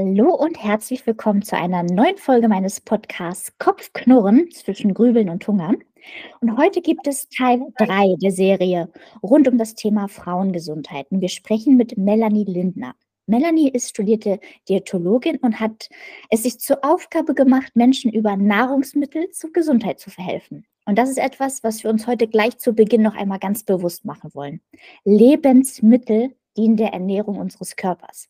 Hallo und herzlich willkommen zu einer neuen Folge meines Podcasts Kopfknurren zwischen Grübeln und Hungern. Und heute gibt es Teil 3 der Serie rund um das Thema Frauengesundheit. Und wir sprechen mit Melanie Lindner. Melanie ist studierte Diätologin und hat es sich zur Aufgabe gemacht, Menschen über Nahrungsmittel zur Gesundheit zu verhelfen. Und das ist etwas, was wir uns heute gleich zu Beginn noch einmal ganz bewusst machen wollen. Lebensmittel dienen der Ernährung unseres Körpers,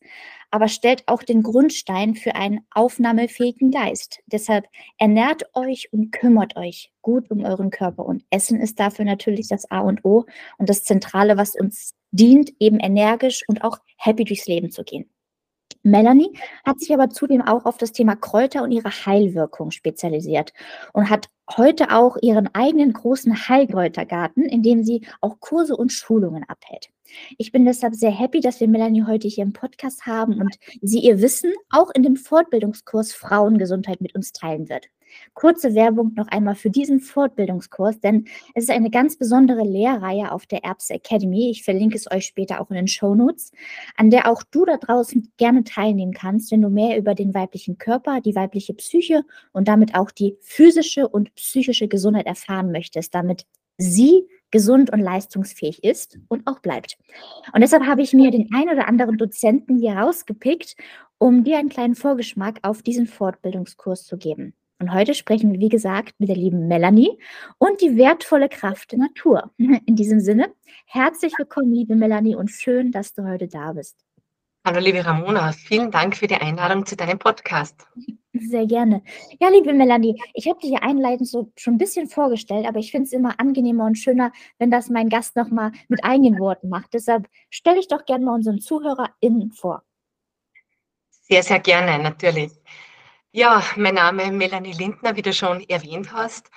aber stellt auch den Grundstein für einen aufnahmefähigen Geist. Deshalb ernährt euch und kümmert euch gut um euren Körper und Essen ist dafür natürlich das A und O und das Zentrale, was uns dient, eben energisch und auch happy durchs Leben zu gehen. Melanie hat sich aber zudem auch auf das Thema Kräuter und ihre Heilwirkung spezialisiert und hat heute auch ihren eigenen großen Heilkräutergarten, in dem sie auch Kurse und Schulungen abhält. Ich bin deshalb sehr happy, dass wir Melanie heute hier im Podcast haben und sie ihr Wissen auch in dem Fortbildungskurs Frauengesundheit mit uns teilen wird. Kurze Werbung noch einmal für diesen Fortbildungskurs, denn es ist eine ganz besondere Lehrreihe auf der Erbse Academy. Ich verlinke es euch später auch in den Show Notes, an der auch du da draußen gerne teilnehmen kannst, wenn du mehr über den weiblichen Körper, die weibliche Psyche und damit auch die physische und psychische Gesundheit erfahren möchtest, damit sie gesund und leistungsfähig ist und auch bleibt. Und deshalb habe ich mir den ein oder anderen Dozenten hier rausgepickt, um dir einen kleinen Vorgeschmack auf diesen Fortbildungskurs zu geben. Und heute sprechen wir, wie gesagt, mit der lieben Melanie und die wertvolle Kraft der Natur. In diesem Sinne, herzlich willkommen, liebe Melanie, und schön, dass du heute da bist. Hallo, liebe Ramona, vielen Dank für die Einladung zu deinem Podcast. Sehr gerne. Ja, liebe Melanie, ich habe dich ja einleitend so schon ein bisschen vorgestellt, aber ich finde es immer angenehmer und schöner, wenn das mein Gast nochmal mit eigenen Worten macht. Deshalb stelle ich doch gerne mal unseren ZuhörerInnen vor. Sehr, sehr gerne, natürlich. Ja, mein Name ist Melanie Lindner, wie du schon erwähnt hast.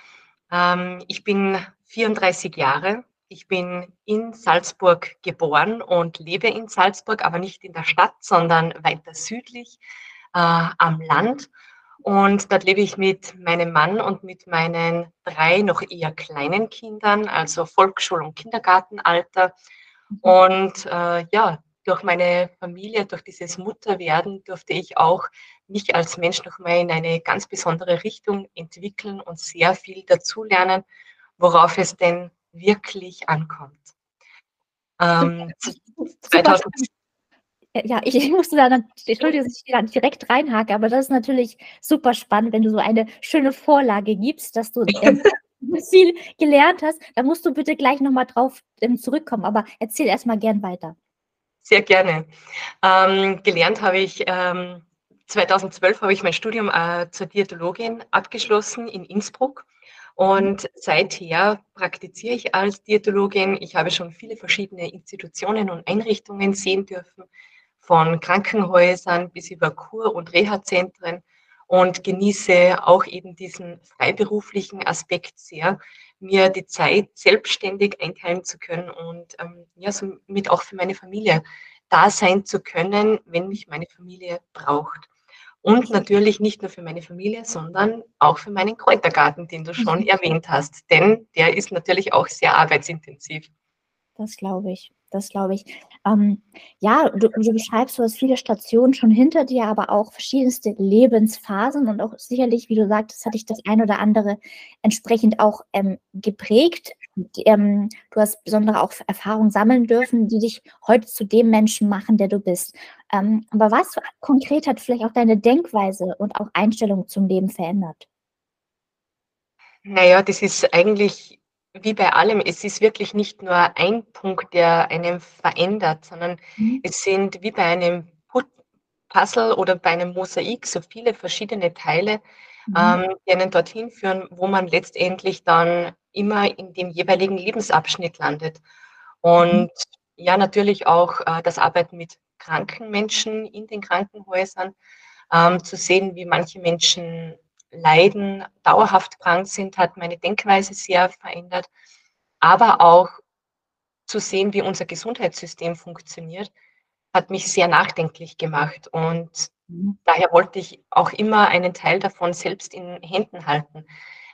Ähm, ich bin 34 Jahre. Ich bin in Salzburg geboren und lebe in Salzburg, aber nicht in der Stadt, sondern weiter südlich äh, am Land. Und dort lebe ich mit meinem Mann und mit meinen drei noch eher kleinen Kindern, also Volksschul- und Kindergartenalter. Mhm. Und äh, ja, durch meine Familie, durch dieses Mutterwerden durfte ich auch mich als Mensch nochmal in eine ganz besondere Richtung entwickeln und sehr viel dazulernen, worauf es denn wirklich ankommt. Ähm, 2000, ja, ich, musste da, dann, Entschuldigung, dass ich da direkt reinhake, aber das ist natürlich super spannend, wenn du so eine schöne Vorlage gibst, dass du ähm, viel gelernt hast. Da musst du bitte gleich nochmal drauf ähm, zurückkommen, aber erzähl erstmal gern weiter. Sehr gerne. Ähm, gelernt habe ich ähm, 2012 habe ich mein Studium äh, zur Diätologin abgeschlossen in Innsbruck. Und seither praktiziere ich als Diätologin. Ich habe schon viele verschiedene Institutionen und Einrichtungen sehen dürfen, von Krankenhäusern bis über Kur- und Reha-Zentren und genieße auch eben diesen freiberuflichen Aspekt sehr, mir die Zeit selbstständig einteilen zu können und ähm, ja, somit auch für meine Familie da sein zu können, wenn mich meine Familie braucht. Und natürlich nicht nur für meine Familie, sondern auch für meinen Kräutergarten, den du schon mhm. erwähnt hast. Denn der ist natürlich auch sehr arbeitsintensiv. Das glaube ich. Das glaube ich. Ähm, ja, du, du, beschreibst, du hast viele Stationen schon hinter dir, aber auch verschiedenste Lebensphasen und auch sicherlich, wie du sagtest, hat dich das ein oder andere entsprechend auch ähm, geprägt. Ähm, du hast besondere auch Erfahrungen sammeln dürfen, die dich heute zu dem Menschen machen, der du bist. Ähm, aber was konkret hat vielleicht auch deine Denkweise und auch Einstellung zum Leben verändert? Naja, das ist eigentlich wie bei allem, es ist wirklich nicht nur ein Punkt, der einen verändert, sondern mhm. es sind wie bei einem Puzzle oder bei einem Mosaik so viele verschiedene Teile, mhm. ähm, die einen dorthin führen, wo man letztendlich dann immer in dem jeweiligen Lebensabschnitt landet. Und mhm. ja, natürlich auch äh, das Arbeiten mit kranken Menschen in den Krankenhäusern, ähm, zu sehen, wie manche Menschen leiden, dauerhaft krank sind, hat meine Denkweise sehr verändert. Aber auch zu sehen, wie unser Gesundheitssystem funktioniert, hat mich sehr nachdenklich gemacht. Und mhm. daher wollte ich auch immer einen Teil davon selbst in Händen halten,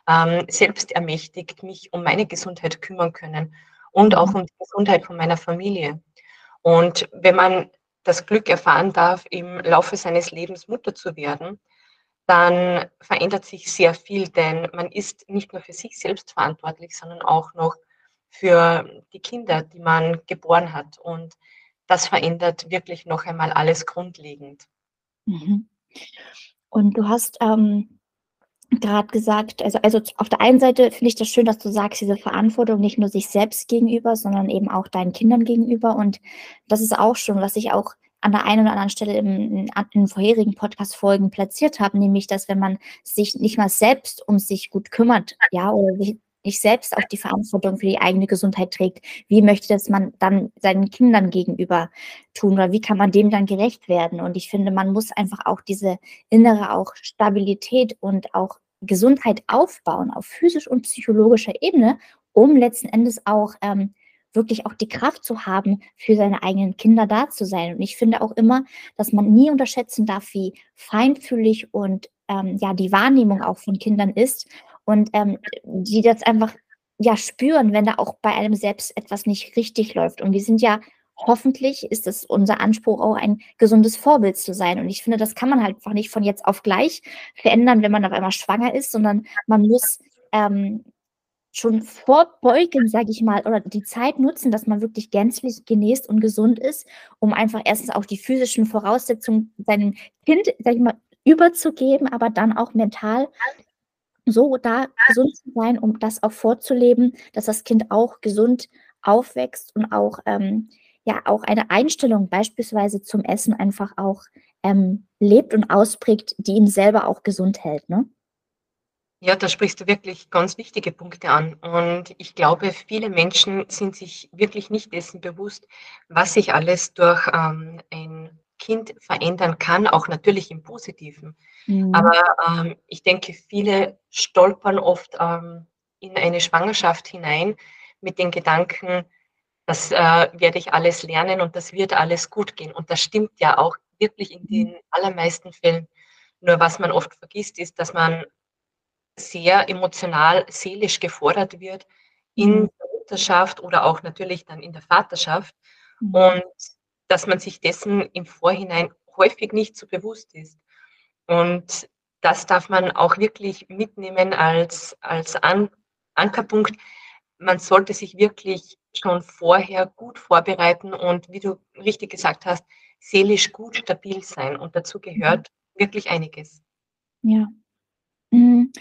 ähm, selbst ermächtigt mich um meine Gesundheit kümmern können und auch mhm. um die Gesundheit von meiner Familie. Und wenn man das Glück erfahren darf, im Laufe seines Lebens Mutter zu werden, dann verändert sich sehr viel, denn man ist nicht nur für sich selbst verantwortlich, sondern auch noch für die Kinder, die man geboren hat. Und das verändert wirklich noch einmal alles grundlegend. Mhm. Und du hast ähm, gerade gesagt, also, also auf der einen Seite finde ich das schön, dass du sagst, diese Verantwortung nicht nur sich selbst gegenüber, sondern eben auch deinen Kindern gegenüber. Und das ist auch schon, was ich auch an der einen oder anderen Stelle im, in, in vorherigen Podcast-Folgen platziert habe, nämlich, dass wenn man sich nicht mal selbst um sich gut kümmert, ja, oder sich nicht selbst auch die Verantwortung für die eigene Gesundheit trägt, wie möchte das man dann seinen Kindern gegenüber tun oder wie kann man dem dann gerecht werden? Und ich finde, man muss einfach auch diese innere auch Stabilität und auch Gesundheit aufbauen auf physisch und psychologischer Ebene, um letzten Endes auch ähm, wirklich auch die Kraft zu haben, für seine eigenen Kinder da zu sein. Und ich finde auch immer, dass man nie unterschätzen darf, wie feinfühlig und ähm, ja die Wahrnehmung auch von Kindern ist und ähm, die das einfach ja spüren, wenn da auch bei einem selbst etwas nicht richtig läuft. Und wir sind ja hoffentlich ist es unser Anspruch auch ein gesundes Vorbild zu sein. Und ich finde, das kann man halt einfach nicht von jetzt auf gleich verändern, wenn man auf einmal schwanger ist, sondern man muss ähm, schon vorbeugen, sage ich mal, oder die Zeit nutzen, dass man wirklich gänzlich genäst und gesund ist, um einfach erstens auch die physischen Voraussetzungen seinem Kind, sag ich mal, überzugeben, aber dann auch mental so da gesund zu sein, um das auch vorzuleben, dass das Kind auch gesund aufwächst und auch ähm, ja auch eine Einstellung beispielsweise zum Essen einfach auch ähm, lebt und ausprägt, die ihn selber auch gesund hält. Ne? Ja, da sprichst du wirklich ganz wichtige Punkte an. Und ich glaube, viele Menschen sind sich wirklich nicht dessen bewusst, was sich alles durch ähm, ein Kind verändern kann, auch natürlich im Positiven. Mhm. Aber ähm, ich denke, viele stolpern oft ähm, in eine Schwangerschaft hinein mit den Gedanken, das äh, werde ich alles lernen und das wird alles gut gehen. Und das stimmt ja auch wirklich in den mhm. allermeisten Fällen. Nur was man oft vergisst, ist, dass man sehr emotional, seelisch gefordert wird in mhm. der Mutterschaft oder auch natürlich dann in der Vaterschaft. Mhm. Und dass man sich dessen im Vorhinein häufig nicht so bewusst ist. Und das darf man auch wirklich mitnehmen als, als An Ankerpunkt. Man sollte sich wirklich schon vorher gut vorbereiten und, wie du richtig gesagt hast, seelisch gut stabil sein. Und dazu gehört mhm. wirklich einiges. Ja. Mhm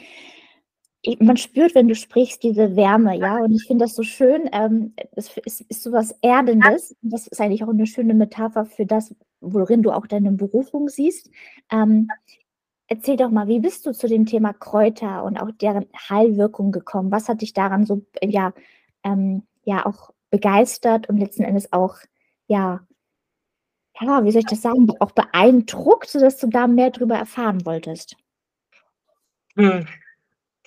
man spürt, wenn du sprichst, diese Wärme, ja, und ich finde das so schön. Ähm, es ist, ist so was Erdendes. Das ist eigentlich auch eine schöne Metapher für das, worin du auch deine Berufung siehst. Ähm, erzähl doch mal, wie bist du zu dem Thema Kräuter und auch deren Heilwirkung gekommen? Was hat dich daran so, ja, ähm, ja, auch begeistert und letzten Endes auch, ja, ja, wie soll ich das sagen, auch beeindruckt, sodass du da mehr darüber erfahren wolltest? Hm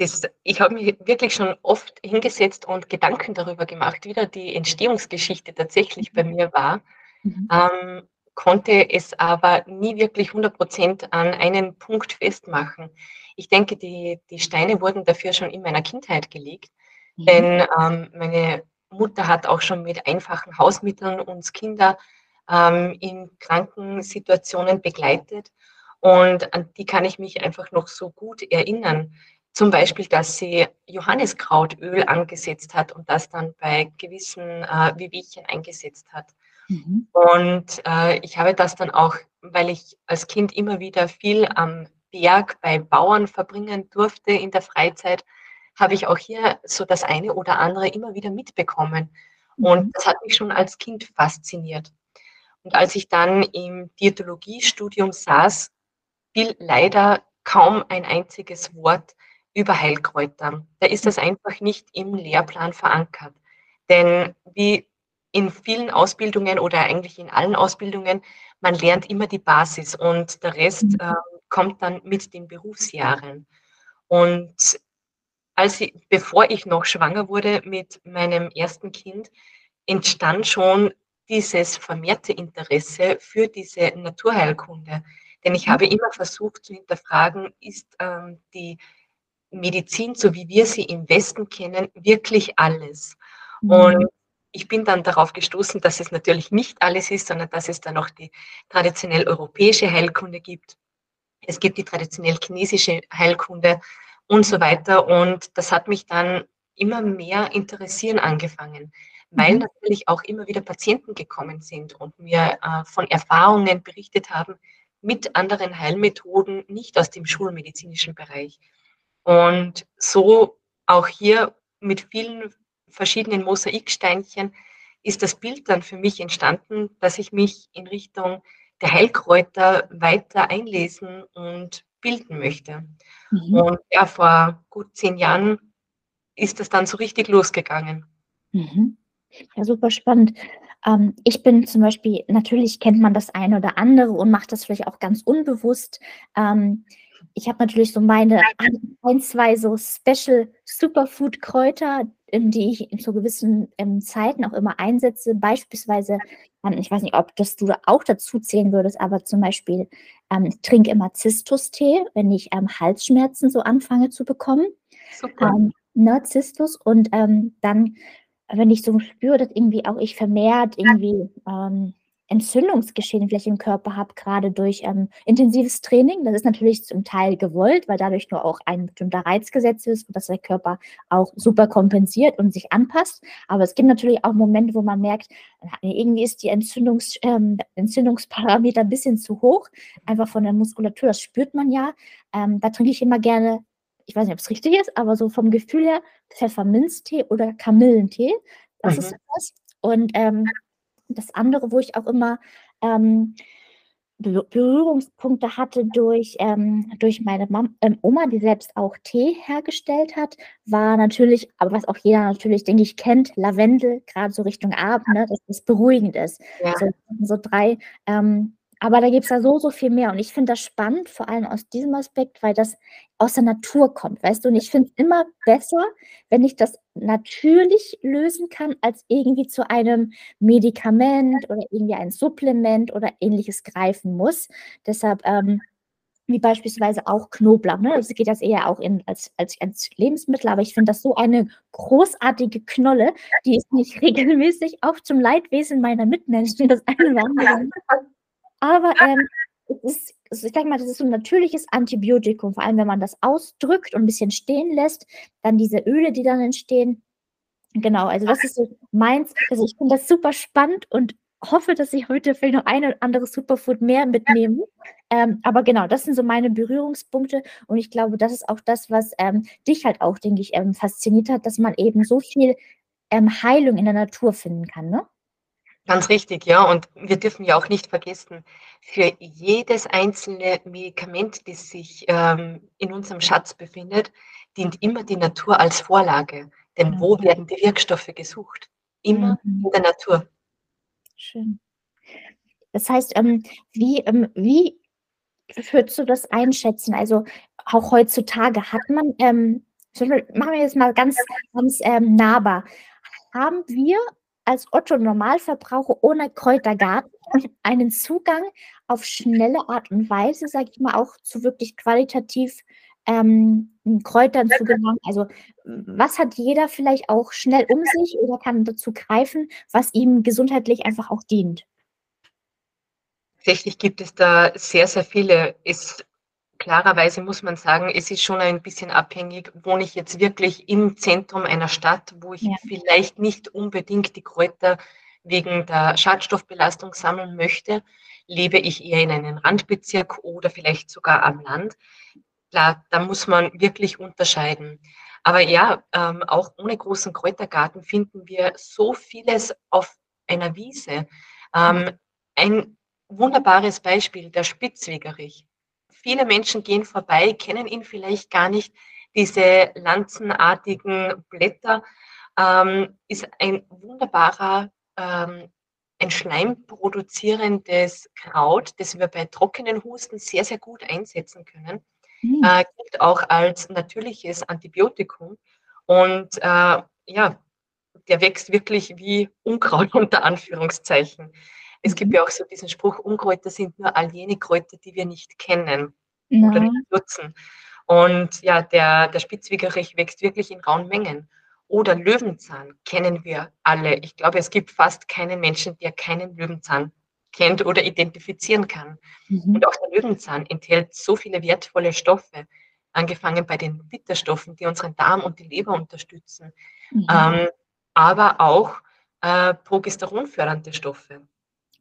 das, ich habe mich wirklich schon oft hingesetzt und Gedanken darüber gemacht, wie da die Entstehungsgeschichte tatsächlich bei mir war, mhm. ähm, konnte es aber nie wirklich 100 Prozent an einen Punkt festmachen. Ich denke, die, die Steine wurden dafür schon in meiner Kindheit gelegt, mhm. denn ähm, meine Mutter hat auch schon mit einfachen Hausmitteln uns Kinder ähm, in Krankensituationen begleitet. Und an die kann ich mich einfach noch so gut erinnern. Zum Beispiel, dass sie Johanniskrautöl angesetzt hat und das dann bei gewissen äh, Wehwehchen eingesetzt hat. Mhm. Und äh, ich habe das dann auch, weil ich als Kind immer wieder viel am Berg bei Bauern verbringen durfte in der Freizeit, habe ich auch hier so das eine oder andere immer wieder mitbekommen. Mhm. Und das hat mich schon als Kind fasziniert. Und als ich dann im Diätologiestudium saß, fiel leider kaum ein einziges Wort über Heilkräuter. Da ist das einfach nicht im Lehrplan verankert. Denn wie in vielen Ausbildungen oder eigentlich in allen Ausbildungen, man lernt immer die Basis und der Rest mhm. äh, kommt dann mit den Berufsjahren. Und als ich, bevor ich noch schwanger wurde mit meinem ersten Kind, entstand schon dieses vermehrte Interesse für diese Naturheilkunde. Denn ich mhm. habe immer versucht zu hinterfragen, ist ähm, die Medizin, so wie wir sie im Westen kennen, wirklich alles. Mhm. Und ich bin dann darauf gestoßen, dass es natürlich nicht alles ist, sondern dass es dann auch die traditionell europäische Heilkunde gibt. Es gibt die traditionell chinesische Heilkunde und so weiter. Und das hat mich dann immer mehr interessieren angefangen, weil mhm. natürlich auch immer wieder Patienten gekommen sind und mir äh, von Erfahrungen berichtet haben mit anderen Heilmethoden, nicht aus dem schulmedizinischen Bereich. Und so auch hier mit vielen verschiedenen Mosaiksteinchen ist das Bild dann für mich entstanden, dass ich mich in Richtung der Heilkräuter weiter einlesen und bilden möchte. Mhm. Und ja, vor gut zehn Jahren ist das dann so richtig losgegangen. Mhm. Ja, super spannend. Ähm, ich bin zum Beispiel, natürlich kennt man das eine oder andere und macht das vielleicht auch ganz unbewusst. Ähm, ich habe natürlich so meine ein, zwei so Special Superfood-Kräuter, die ich zu gewissen ähm, Zeiten auch immer einsetze. Beispielsweise, ähm, ich weiß nicht, ob das du auch dazu zählen würdest, aber zum Beispiel, ähm, ich trinke immer Zistus-Tee, wenn ich ähm, Halsschmerzen so anfange zu bekommen. Super. Ähm, ne, Zistus und ähm, dann, wenn ich so spüre, dass irgendwie auch ich vermehrt irgendwie ähm, Entzündungsgeschehen vielleicht im Körper habe, gerade durch ähm, intensives Training. Das ist natürlich zum Teil gewollt, weil dadurch nur auch ein bestimmter Reiz gesetzt ist und dass der Körper auch super kompensiert und sich anpasst. Aber es gibt natürlich auch Momente, wo man merkt, irgendwie ist die Entzündungs, ähm, Entzündungsparameter ein bisschen zu hoch, einfach von der Muskulatur. Das spürt man ja. Ähm, da trinke ich immer gerne ich weiß nicht, ob es richtig ist, aber so vom Gefühl her Pfefferminztee oder Kamillentee. Das mhm. ist das. Und ähm, das andere, wo ich auch immer ähm, Berührungspunkte hatte durch, ähm, durch meine Mam ähm, Oma, die selbst auch Tee hergestellt hat, war natürlich, aber was auch jeder natürlich, denke ich, kennt, Lavendel, gerade so Richtung Abend, ne, dass das beruhigend ist. Ja. So, so drei ähm, aber da gibt es ja so, so viel mehr. Und ich finde das spannend, vor allem aus diesem Aspekt, weil das aus der Natur kommt, weißt du? Und ich finde es immer besser, wenn ich das natürlich lösen kann, als irgendwie zu einem Medikament oder irgendwie ein Supplement oder ähnliches greifen muss. Deshalb, ähm, wie beispielsweise auch Knoblauch. Ne? Das geht das eher auch in, als, als, als Lebensmittel, aber ich finde das so eine großartige Knolle, die ist nicht regelmäßig auch zum Leidwesen meiner Mitmenschen das eine oder andere aber ähm, es ist, also ich denke mal, das ist so ein natürliches Antibiotikum, vor allem wenn man das ausdrückt und ein bisschen stehen lässt, dann diese Öle, die dann entstehen. Genau, also das ist so meins. Also ich finde das super spannend und hoffe, dass ich heute vielleicht noch ein oder anderes Superfood mehr mitnehme. Ähm, aber genau, das sind so meine Berührungspunkte und ich glaube, das ist auch das, was ähm, dich halt auch, denke ich, ähm, fasziniert hat, dass man eben so viel ähm, Heilung in der Natur finden kann, ne? Ganz richtig, ja. Und wir dürfen ja auch nicht vergessen, für jedes einzelne Medikament, das sich ähm, in unserem Schatz befindet, dient immer die Natur als Vorlage. Denn mhm. wo werden die Wirkstoffe gesucht? Immer mhm. in der Natur. Schön. Das heißt, ähm, wie, ähm, wie würdest du das einschätzen? Also auch heutzutage hat man, ähm, machen wir jetzt mal ganz, ganz ähm, nahbar, haben wir als Otto Normalverbraucher ohne Kräutergarten einen Zugang auf schnelle Art und Weise, sage ich mal, auch zu wirklich qualitativ ähm, Kräutern zu gelangen. Also was hat jeder vielleicht auch schnell um sich oder kann dazu greifen, was ihm gesundheitlich einfach auch dient? Tatsächlich gibt es da sehr, sehr viele. Es Klarerweise muss man sagen, es ist schon ein bisschen abhängig, wohne ich jetzt wirklich im Zentrum einer Stadt, wo ich ja. vielleicht nicht unbedingt die Kräuter wegen der Schadstoffbelastung sammeln möchte. Lebe ich eher in einem Randbezirk oder vielleicht sogar am Land? Klar, da muss man wirklich unterscheiden. Aber ja, ähm, auch ohne großen Kräutergarten finden wir so vieles auf einer Wiese. Ähm, ein wunderbares Beispiel, der Spitzwegerich viele Menschen gehen vorbei, kennen ihn vielleicht gar nicht. Diese lanzenartigen Blätter ähm, ist ein wunderbarer, ähm, ein schleimproduzierendes Kraut, das wir bei trockenen Husten sehr, sehr gut einsetzen können. Mhm. Äh, gilt auch als natürliches Antibiotikum. Und äh, ja, der wächst wirklich wie Unkraut unter Anführungszeichen. Es gibt ja auch so diesen Spruch, Unkräuter sind nur all jene Kräuter, die wir nicht kennen ja. oder nicht nutzen. Und ja, der, der Spitzwegerich wächst wirklich in rauen Mengen. Oder Löwenzahn kennen wir alle. Ich glaube, es gibt fast keinen Menschen, der keinen Löwenzahn kennt oder identifizieren kann. Mhm. Und auch der Löwenzahn enthält so viele wertvolle Stoffe, angefangen bei den Bitterstoffen, die unseren Darm und die Leber unterstützen, mhm. ähm, aber auch äh, progesteronfördernde Stoffe.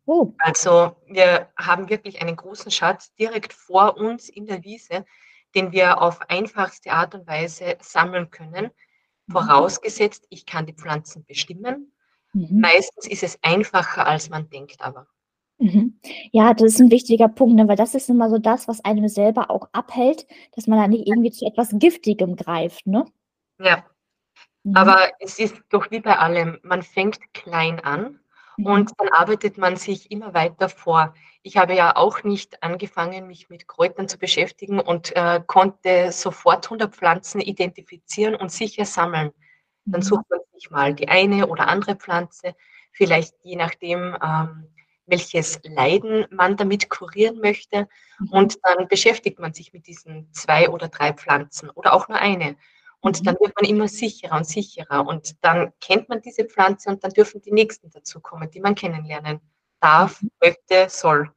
Oh. Also wir haben wirklich einen großen Schatz direkt vor uns in der Wiese, den wir auf einfachste Art und Weise sammeln können. Mhm. Vorausgesetzt, ich kann die Pflanzen bestimmen. Mhm. Meistens ist es einfacher, als man denkt aber. Mhm. Ja, das ist ein wichtiger Punkt, ne, weil das ist immer so das, was einem selber auch abhält, dass man da nicht irgendwie zu etwas Giftigem greift, ne? Ja. Mhm. Aber es ist doch wie bei allem, man fängt klein an. Und dann arbeitet man sich immer weiter vor. Ich habe ja auch nicht angefangen, mich mit Kräutern zu beschäftigen und äh, konnte sofort 100 Pflanzen identifizieren und sicher sammeln. Dann mhm. sucht man sich mal die eine oder andere Pflanze, vielleicht je nachdem, ähm, welches Leiden man damit kurieren möchte. Mhm. Und dann beschäftigt man sich mit diesen zwei oder drei Pflanzen oder auch nur eine. Und mhm. dann wird man immer sicherer und sicherer. Und dann kennt man diese Pflanze und dann dürfen die nächsten dazukommen, die man kennenlernen darf, mhm. möchte, soll.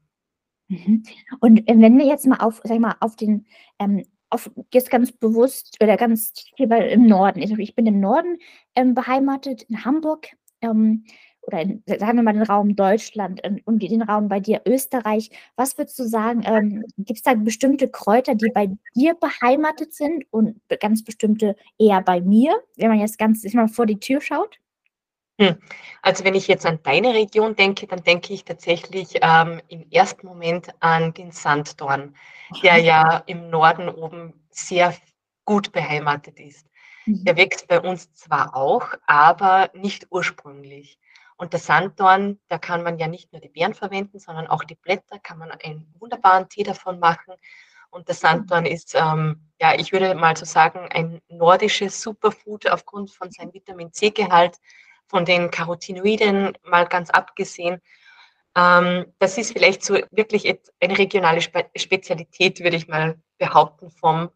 Und äh, wenn wir jetzt mal auf, sag mal, auf den, ähm, auf, jetzt ganz bewusst oder ganz hier im Norden, ich bin im Norden ähm, beheimatet, in Hamburg. Ähm, oder in, sagen wir mal den Raum Deutschland und, den Raum bei dir Österreich, was würdest du sagen, ähm, gibt es da bestimmte Kräuter, die bei dir beheimatet sind und ganz bestimmte eher bei mir, wenn man jetzt ganz mal vor die Tür schaut? Hm. Also wenn ich jetzt an deine Region denke, dann denke ich tatsächlich ähm, im ersten Moment an den Sanddorn, der ja im Norden oben sehr gut beheimatet ist. Mhm. Der wächst bei uns zwar auch, aber nicht ursprünglich. Und der Sanddorn, da kann man ja nicht nur die Beeren verwenden, sondern auch die Blätter, kann man einen wunderbaren Tee davon machen. Und der Sanddorn ist, ähm, ja, ich würde mal so sagen, ein nordisches Superfood aufgrund von seinem Vitamin C-Gehalt, von den Carotinoiden mal ganz abgesehen. Ähm, das ist vielleicht so wirklich eine regionale Spe Spezialität, würde ich mal behaupten, vom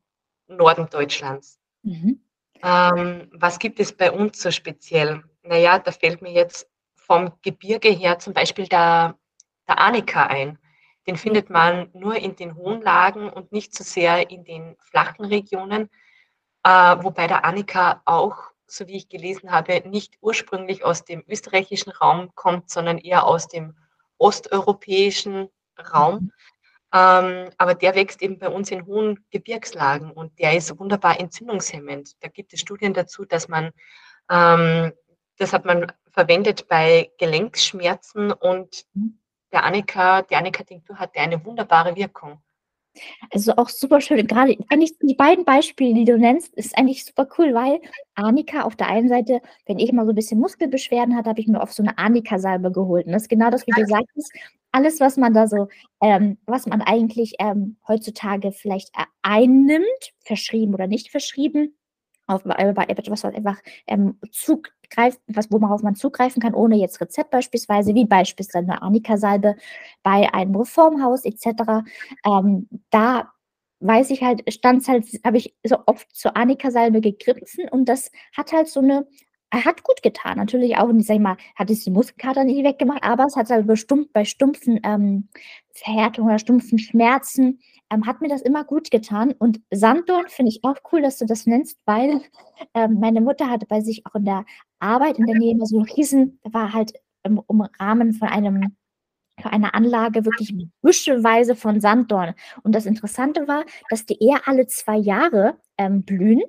Norden Deutschlands. Mhm. Ähm, was gibt es bei uns so speziell? Naja, da fällt mir jetzt vom Gebirge her zum Beispiel der, der Arnika ein. Den findet man nur in den hohen Lagen und nicht so sehr in den flachen Regionen, äh, wobei der Arnika auch, so wie ich gelesen habe, nicht ursprünglich aus dem österreichischen Raum kommt, sondern eher aus dem osteuropäischen Raum. Ähm, aber der wächst eben bei uns in hohen Gebirgslagen und der ist wunderbar entzündungshemmend. Da gibt es Studien dazu, dass man ähm, das hat man verwendet bei Gelenkschmerzen und mhm. der Annika, die Annika-Tinktur hatte eine wunderbare Wirkung. Also auch super schön. Gerade eigentlich die beiden Beispiele, die du nennst, ist eigentlich super cool, weil Annika auf der einen Seite, wenn ich mal so ein bisschen Muskelbeschwerden hatte, habe ich mir oft so eine Annika-Salbe geholt. Und das ist genau das, wie du sagst, alles, was man da so, ähm, was man eigentlich ähm, heutzutage vielleicht einnimmt, verschrieben oder nicht verschrieben, auf, äh, etwas, was einfach ähm, zugreift, was, worauf man zugreifen kann, ohne jetzt Rezept beispielsweise, wie beispielsweise eine Annika-Salbe bei einem Reformhaus etc. Ähm, da weiß ich halt, stand halt, habe ich so oft zur Annika-Salbe gegriffen und das hat halt so eine hat gut getan. Natürlich auch, sag ich mal, hat es die Muskelkater nicht weggemacht, aber es hat halt bestimmt bei stumpfen ähm, Verhärtungen oder stumpfen Schmerzen, ähm, hat mir das immer gut getan. Und Sanddorn finde ich auch cool, dass du das nennst, weil ähm, meine Mutter hatte bei sich auch in der Arbeit in der Nähe so einen riesen, war halt im, im Rahmen von einem für eine Anlage wirklich büscheweise von Sanddorn. Und das Interessante war, dass die eher alle zwei Jahre ähm, blühen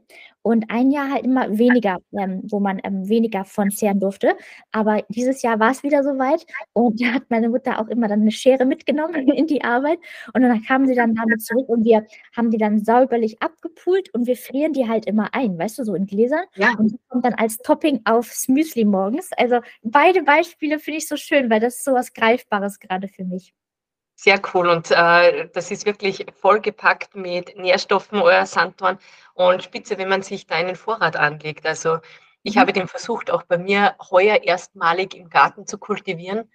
und ein Jahr halt immer weniger, ähm, wo man ähm, weniger von zehren durfte. Aber dieses Jahr war es wieder soweit und da hat meine Mutter auch immer dann eine Schere mitgenommen in die Arbeit und dann kamen sie dann damit zurück und wir haben die dann sauberlich abgepult und wir frieren die halt immer ein, weißt du, so in Gläsern ja. und die kommt dann als Topping aufs Müsli morgens. Also beide Beispiele finde ich so schön, weil das ist so was Greifbares gerade für mich. Sehr cool und äh, das ist wirklich vollgepackt mit Nährstoffen, euer Sanddorn und spitze, wenn man sich da einen Vorrat anlegt. Also ich mhm. habe den versucht, auch bei mir heuer erstmalig im Garten zu kultivieren.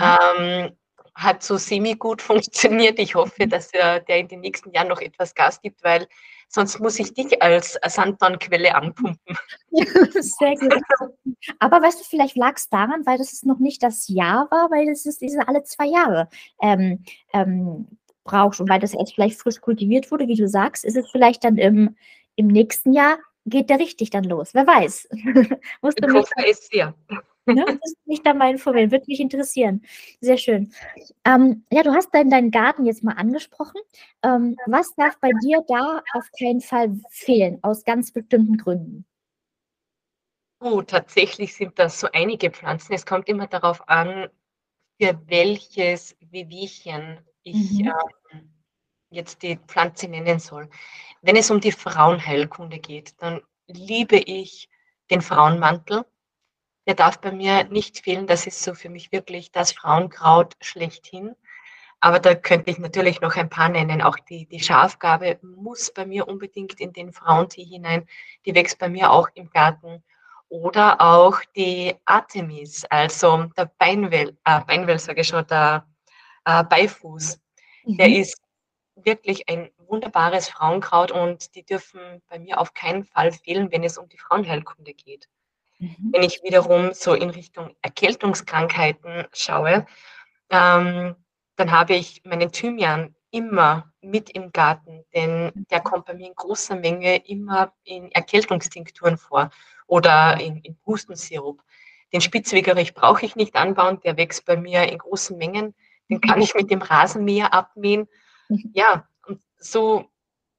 Ähm, hat so semi-gut funktioniert. Ich hoffe, dass er, der in den nächsten Jahren noch etwas Gas gibt, weil sonst muss ich dich als Sandbahnquelle anpumpen. Sehr gut. Aber weißt du, vielleicht lag es daran, weil das noch nicht das Jahr war, weil das ist diese alle zwei Jahre ähm, ähm, brauchst und weil das erst vielleicht frisch kultiviert wurde, wie du sagst, ist es vielleicht dann im, im nächsten Jahr geht der richtig dann los. Wer weiß. Musst du mich, ist ja. ne, musst mich da mal informieren. Würde mich interessieren. Sehr schön. Ähm, ja, du hast deinen, deinen Garten jetzt mal angesprochen. Ähm, was darf bei dir da auf keinen Fall fehlen, aus ganz bestimmten Gründen? Oh, tatsächlich sind das so einige Pflanzen. Es kommt immer darauf an, für welches Wehwehchen ich mhm. ähm, jetzt die Pflanze nennen soll. Wenn es um die Frauenheilkunde geht, dann liebe ich den Frauenmantel. Der darf bei mir nicht fehlen. Das ist so für mich wirklich das Frauenkraut schlechthin. Aber da könnte ich natürlich noch ein paar nennen. Auch die, die Schafgabe muss bei mir unbedingt in den Frauentee hinein. Die wächst bei mir auch im Garten. Oder auch die Artemis, also der Beinwell, äh, Beinwell sage ich schon, der äh, Beifuß. Mhm. Der ist wirklich ein wunderbares Frauenkraut und die dürfen bei mir auf keinen Fall fehlen, wenn es um die Frauenheilkunde geht. Mhm. Wenn ich wiederum so in Richtung Erkältungskrankheiten schaue, ähm, dann habe ich meinen Thymian immer mit im Garten, denn der kommt bei mir in großer Menge immer in Erkältungstinkturen vor oder in, in Hustensirup. Den Spitzwegerich brauche ich nicht anbauen, der wächst bei mir in großen Mengen. Den kann ich mit dem Rasenmäher abmähen. Mhm. Ja, und so,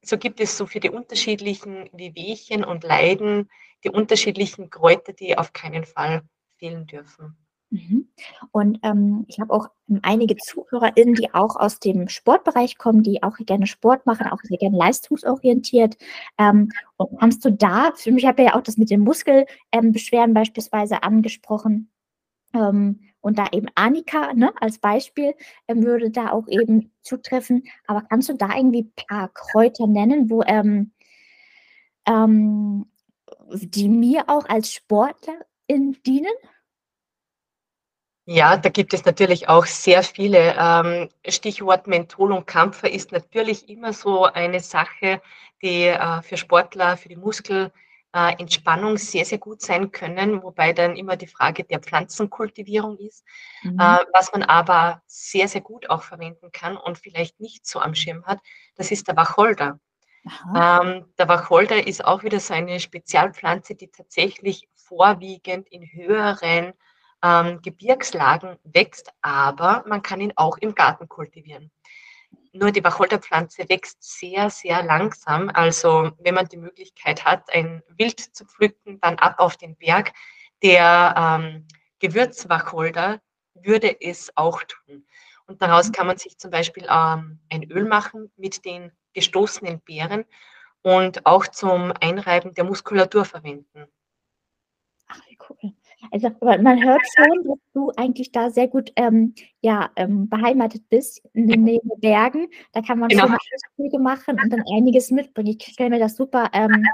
so gibt es so für die unterschiedlichen Wehwehchen und Leiden die unterschiedlichen Kräuter, die auf keinen Fall fehlen dürfen. Mhm. Und ähm, ich habe auch einige ZuhörerInnen, die auch aus dem Sportbereich kommen, die auch gerne Sport machen, auch sehr gerne leistungsorientiert. Ähm, und kannst du da, für mich habe ja auch das mit den Muskelbeschwerden ähm, beispielsweise angesprochen. Und da eben Annika ne, als Beispiel ähm, würde da auch eben zutreffen. Aber kannst du da irgendwie ein paar Kräuter nennen, wo ähm, ähm, die mir auch als Sportlerin dienen? Ja, da gibt es natürlich auch sehr viele. Ähm, Stichwort Menthol und Kampfer ist natürlich immer so eine Sache, die äh, für Sportler, für die Muskelentspannung sehr, sehr gut sein können, wobei dann immer die Frage der Pflanzenkultivierung ist, mhm. Äh, was man aber sehr, sehr gut auch verwenden kann und vielleicht nicht so am Schirm hat, das ist der Wacholder. Ähm, der Wacholder ist auch wieder so eine Spezialpflanze, die tatsächlich vorwiegend in höheren ähm, Gebirgslagen wächst, aber man kann ihn auch im Garten kultivieren. Nur die Wacholderpflanze wächst sehr, sehr langsam. Also wenn man die Möglichkeit hat, ein Wild zu pflücken, dann ab auf den Berg. Der ähm, Gewürzwacholder würde es auch tun. Und daraus kann man sich zum Beispiel ähm, ein Öl machen mit den gestoßenen Beeren und auch zum Einreiben der Muskulatur verwenden. Ach, cool. Also man hört schon, dass du eigentlich da sehr gut ähm, ja, ähm, beheimatet bist in den Nähe Bergen. Da kann man genau. schon Ausflüge machen und dann einiges mitbringen. Ich stelle mir das super, ähm,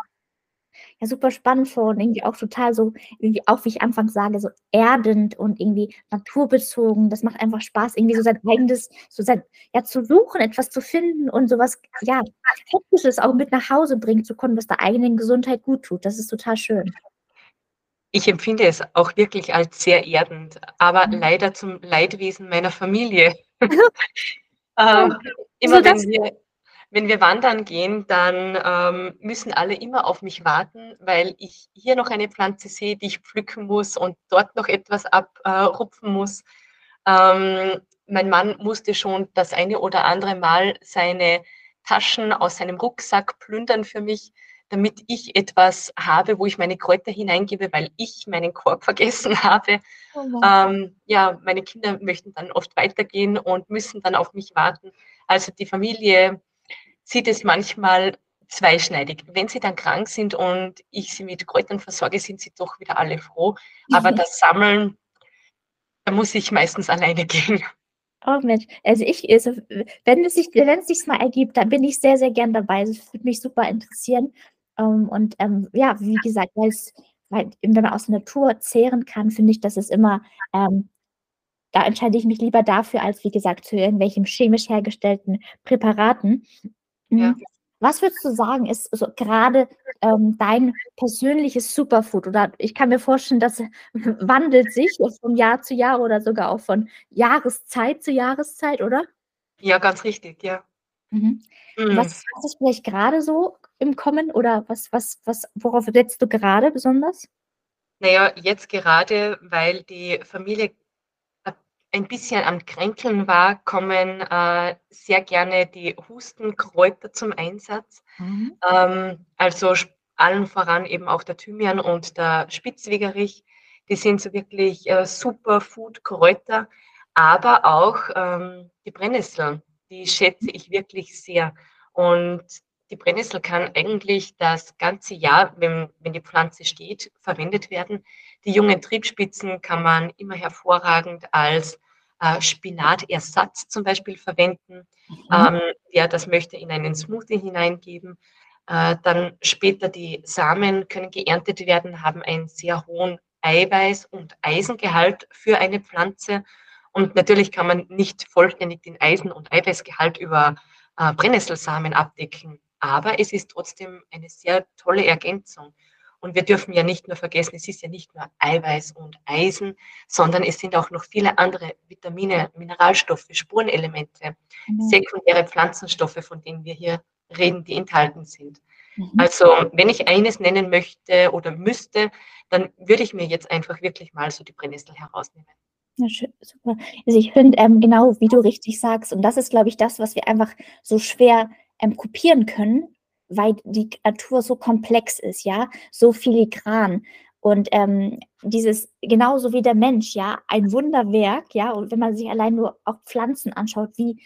ja, super spannend vor und irgendwie auch total so, irgendwie auch wie ich anfangs sage, so erdend und irgendwie naturbezogen. Das macht einfach Spaß, irgendwie so sein eigenes, so sein, ja, zu suchen, etwas zu finden und sowas, ja, Hektisches auch mit nach Hause bringen zu können, was der eigenen Gesundheit gut tut. Das ist total schön. Ich empfinde es auch wirklich als sehr erdend, aber mhm. leider zum Leidwesen meiner Familie. ähm, immer so wenn, wir, wenn wir wandern gehen, dann ähm, müssen alle immer auf mich warten, weil ich hier noch eine Pflanze sehe, die ich pflücken muss und dort noch etwas abrupfen äh, muss. Ähm, mein Mann musste schon das eine oder andere Mal seine Taschen aus seinem Rucksack plündern für mich, damit ich etwas habe, wo ich meine Kräuter hineingebe, weil ich meinen Korb vergessen habe. Oh ähm, ja, meine Kinder möchten dann oft weitergehen und müssen dann auf mich warten. Also die Familie sieht es manchmal zweischneidig. Wenn sie dann krank sind und ich sie mit Kräutern versorge, sind sie doch wieder alle froh. Aber mhm. das Sammeln, da muss ich meistens alleine gehen. Oh Mensch, also ich, also wenn es sich, wenn es sich mal ergibt, dann bin ich sehr, sehr gern dabei. Das würde mich super interessieren. Ähm, und ähm, ja, wie gesagt, weil es, weil, wenn man aus der Natur zehren kann, finde ich, dass es immer ähm, da entscheide ich mich lieber dafür, als wie gesagt, zu irgendwelchen chemisch hergestellten Präparaten. Ja. Hm, was würdest du sagen, ist so gerade ähm, dein persönliches Superfood? Oder ich kann mir vorstellen, das wandelt sich von Jahr zu Jahr oder sogar auch von Jahreszeit zu Jahreszeit, oder? Ja, ganz richtig, ja. Mhm. Mhm. Was, was ist vielleicht gerade so im Kommen oder was, was, was, worauf setzt du gerade besonders? Naja, jetzt gerade, weil die Familie ein bisschen am Kränkeln war, kommen äh, sehr gerne die Hustenkräuter zum Einsatz. Mhm. Ähm, also allen voran eben auch der Thymian und der Spitzwegerich. Die sind so wirklich äh, super Food-Kräuter, aber auch ähm, die Brennnesseln, die schätze ich wirklich sehr. Und die Brennnessel kann eigentlich das ganze Jahr, wenn, wenn die Pflanze steht, verwendet werden. Die jungen Triebspitzen kann man immer hervorragend als äh, Spinatersatz zum Beispiel verwenden. Mhm. Ähm, wer das möchte, in einen Smoothie hineingeben. Äh, dann später die Samen können geerntet werden, haben einen sehr hohen Eiweiß- und Eisengehalt für eine Pflanze. Und natürlich kann man nicht vollständig den Eisen- und Eiweißgehalt über äh, Brennnesselsamen abdecken. Aber es ist trotzdem eine sehr tolle Ergänzung. Und wir dürfen ja nicht nur vergessen, es ist ja nicht nur Eiweiß und Eisen, sondern es sind auch noch viele andere Vitamine, Mineralstoffe, Spurenelemente, mhm. sekundäre Pflanzenstoffe, von denen wir hier reden, die enthalten sind. Mhm. Also wenn ich eines nennen möchte oder müsste, dann würde ich mir jetzt einfach wirklich mal so die Brennnessel herausnehmen. Ja, schön, super. Also ich finde, ähm, genau wie du richtig sagst, und das ist, glaube ich, das, was wir einfach so schwer ähm, kopieren können, weil die Natur so komplex ist, ja, so filigran. Und ähm, dieses, genauso wie der Mensch, ja, ein Wunderwerk, ja, und wenn man sich allein nur auch Pflanzen anschaut, wie,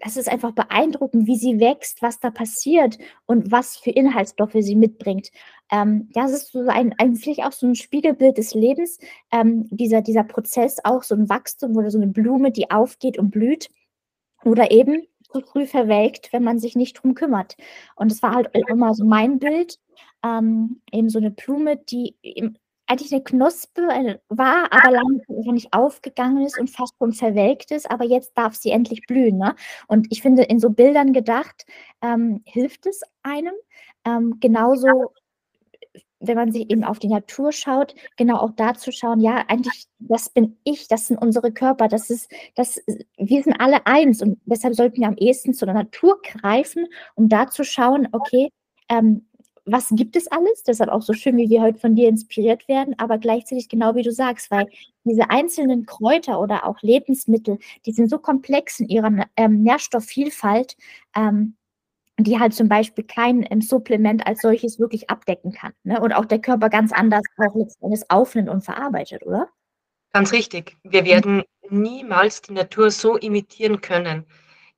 das ist einfach beeindruckend, wie sie wächst, was da passiert und was für Inhaltsstoffe sie mitbringt. Ähm, das ist so ein, ein, vielleicht auch so ein Spiegelbild des Lebens, ähm, dieser, dieser Prozess, auch so ein Wachstum oder so eine Blume, die aufgeht und blüht. Oder eben zu früh verwelkt, wenn man sich nicht drum kümmert. Und es war halt immer so mein Bild, ähm, eben so eine Blume, die eigentlich eine Knospe war, aber lange nicht aufgegangen ist und fast schon verwelkt ist, aber jetzt darf sie endlich blühen. Ne? Und ich finde, in so Bildern gedacht, ähm, hilft es einem. Ähm, genauso wenn man sich eben auf die Natur schaut, genau auch da zu schauen, ja, eigentlich, das bin ich, das sind unsere Körper, das ist, das, wir sind alle eins und deshalb sollten wir am ehesten zu der Natur greifen, um da zu schauen, okay, ähm, was gibt es alles? Deshalb auch so schön, wie wir heute von dir inspiriert werden, aber gleichzeitig genau wie du sagst, weil diese einzelnen Kräuter oder auch Lebensmittel, die sind so komplex in ihrer ähm, Nährstoffvielfalt, ähm, die halt zum Beispiel kein ähm, Supplement als solches wirklich abdecken kann. Ne? Und auch der Körper ganz anders auch letztendlich aufnimmt und verarbeitet, oder? Ganz richtig. Wir werden niemals die Natur so imitieren können.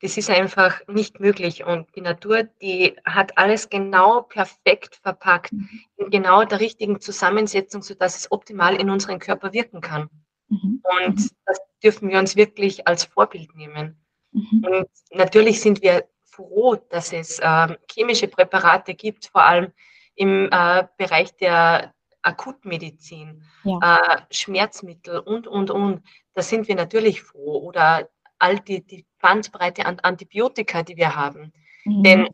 Das ist einfach nicht möglich. Und die Natur, die hat alles genau perfekt verpackt, mhm. in genau der richtigen Zusammensetzung, sodass es optimal in unseren Körper wirken kann. Mhm. Und mhm. das dürfen wir uns wirklich als Vorbild nehmen. Mhm. Und natürlich sind wir froh, dass es äh, chemische Präparate gibt, vor allem im äh, Bereich der Akutmedizin, ja. äh, Schmerzmittel und, und, und. Da sind wir natürlich froh. Oder all die, die Bandbreite an Antibiotika, die wir haben. Mhm. Denn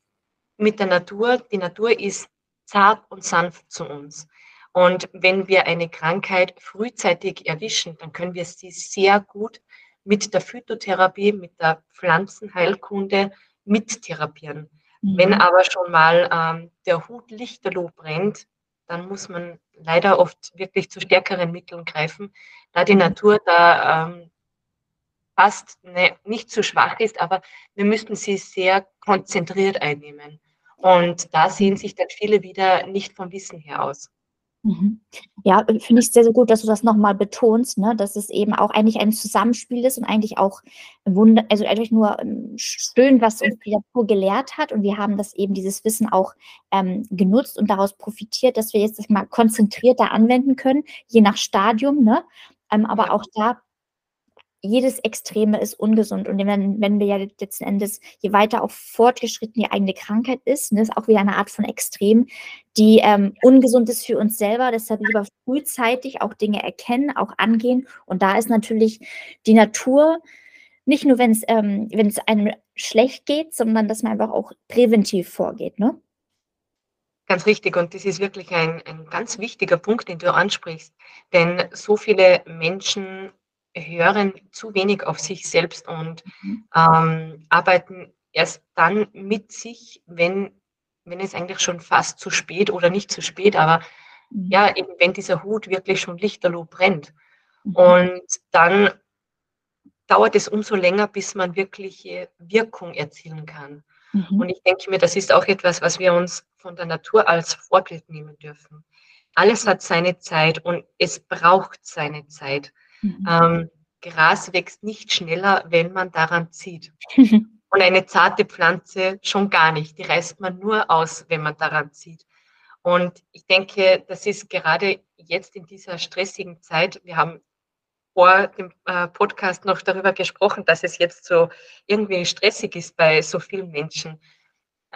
mit der Natur, die Natur ist zart und sanft zu uns. Und wenn wir eine Krankheit frühzeitig erwischen, dann können wir sie sehr gut mit der Phytotherapie, mit der Pflanzenheilkunde mittherapieren. Mhm. Wenn aber schon mal ähm, der Hut lichterloh brennt, dann muss man leider oft wirklich zu stärkeren Mitteln greifen, da die Natur da ähm, fast ne, nicht zu schwach ist, aber wir müssten sie sehr konzentriert einnehmen. Und da sehen sich dann viele wieder nicht vom Wissen her aus. Mhm. Ja, finde ich sehr, sehr gut, dass du das nochmal betonst, ne? dass es eben auch eigentlich ein Zusammenspiel ist und eigentlich auch Wunder, also eigentlich nur ähm, schön, was uns die Natur gelehrt hat und wir haben das eben, dieses Wissen auch ähm, genutzt und daraus profitiert, dass wir jetzt das mal konzentrierter anwenden können, je nach Stadium, ne? Ähm, aber auch da jedes Extreme ist ungesund. Und wenn, wenn wir ja letzten Endes, je weiter auch fortgeschritten die eigene Krankheit ist, ne, ist auch wieder eine Art von Extrem, die ähm, ungesund ist für uns selber. Deshalb lieber frühzeitig auch Dinge erkennen, auch angehen. Und da ist natürlich die Natur, nicht nur wenn es ähm, einem schlecht geht, sondern dass man einfach auch präventiv vorgeht, ne? Ganz richtig. Und das ist wirklich ein, ein ganz wichtiger Punkt, den du ansprichst. Denn so viele Menschen hören zu wenig auf sich selbst und mhm. ähm, arbeiten erst dann mit sich, wenn, wenn es eigentlich schon fast zu spät oder nicht zu spät, aber mhm. ja, eben wenn dieser Hut wirklich schon lichterloh brennt. Mhm. Und dann dauert es umso länger, bis man wirkliche Wirkung erzielen kann. Mhm. Und ich denke mir, das ist auch etwas, was wir uns von der Natur als Vorbild nehmen dürfen. Alles hat seine Zeit und es braucht seine Zeit. Mhm. Ähm, Gras wächst nicht schneller, wenn man daran zieht. und eine zarte Pflanze schon gar nicht. Die reißt man nur aus, wenn man daran zieht. Und ich denke, das ist gerade jetzt in dieser stressigen Zeit, wir haben vor dem äh, Podcast noch darüber gesprochen, dass es jetzt so irgendwie stressig ist bei so vielen Menschen.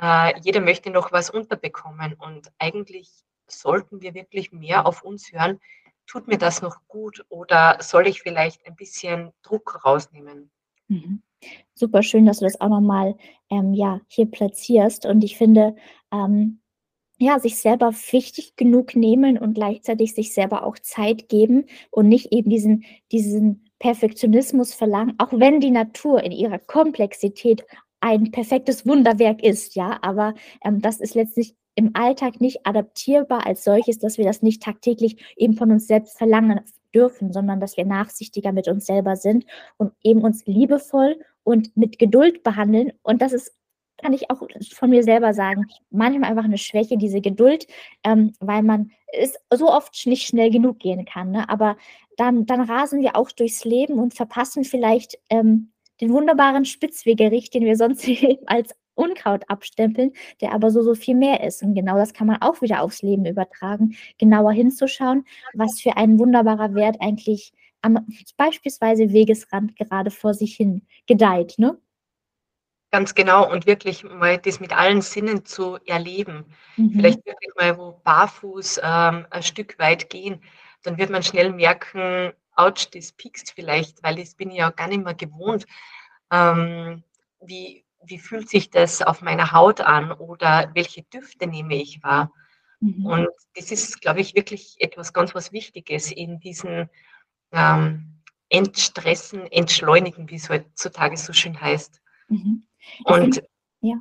Äh, jeder möchte noch was unterbekommen und eigentlich sollten wir wirklich mehr auf uns hören. Tut mir das noch gut oder soll ich vielleicht ein bisschen Druck rausnehmen? Mhm. Super schön, dass du das auch nochmal ähm, ja, hier platzierst. Und ich finde, ähm, ja, sich selber wichtig genug nehmen und gleichzeitig sich selber auch Zeit geben und nicht eben diesen, diesen Perfektionismus verlangen, auch wenn die Natur in ihrer Komplexität ein perfektes Wunderwerk ist, ja, aber ähm, das ist letztlich im Alltag nicht adaptierbar als solches, dass wir das nicht tagtäglich eben von uns selbst verlangen dürfen, sondern dass wir nachsichtiger mit uns selber sind und eben uns liebevoll und mit Geduld behandeln. Und das ist kann ich auch von mir selber sagen, manchmal einfach eine Schwäche, diese Geduld, ähm, weil man es so oft nicht schnell genug gehen kann. Ne? Aber dann, dann rasen wir auch durchs Leben und verpassen vielleicht ähm, den wunderbaren Spitzwegerich, den wir sonst als Unkraut abstempeln, der aber so, so viel mehr ist. Und genau das kann man auch wieder aufs Leben übertragen, genauer hinzuschauen, was für ein wunderbarer Wert eigentlich am beispielsweise Wegesrand gerade vor sich hin gedeiht. Ne? Ganz genau und wirklich mal das mit allen Sinnen zu erleben. Mhm. Vielleicht wirklich mal wo barfuß ähm, ein Stück weit gehen, dann wird man schnell merken, ouch, das piekst vielleicht, weil das bin ich ja gar nicht mehr gewohnt. Ähm, wie, wie fühlt sich das auf meiner Haut an oder welche Düfte nehme ich wahr? Mhm. Und das ist, glaube ich, wirklich etwas ganz was Wichtiges in diesen ähm, Entstressen, Entschleunigen, wie es heutzutage so schön heißt. Mhm. Und ja.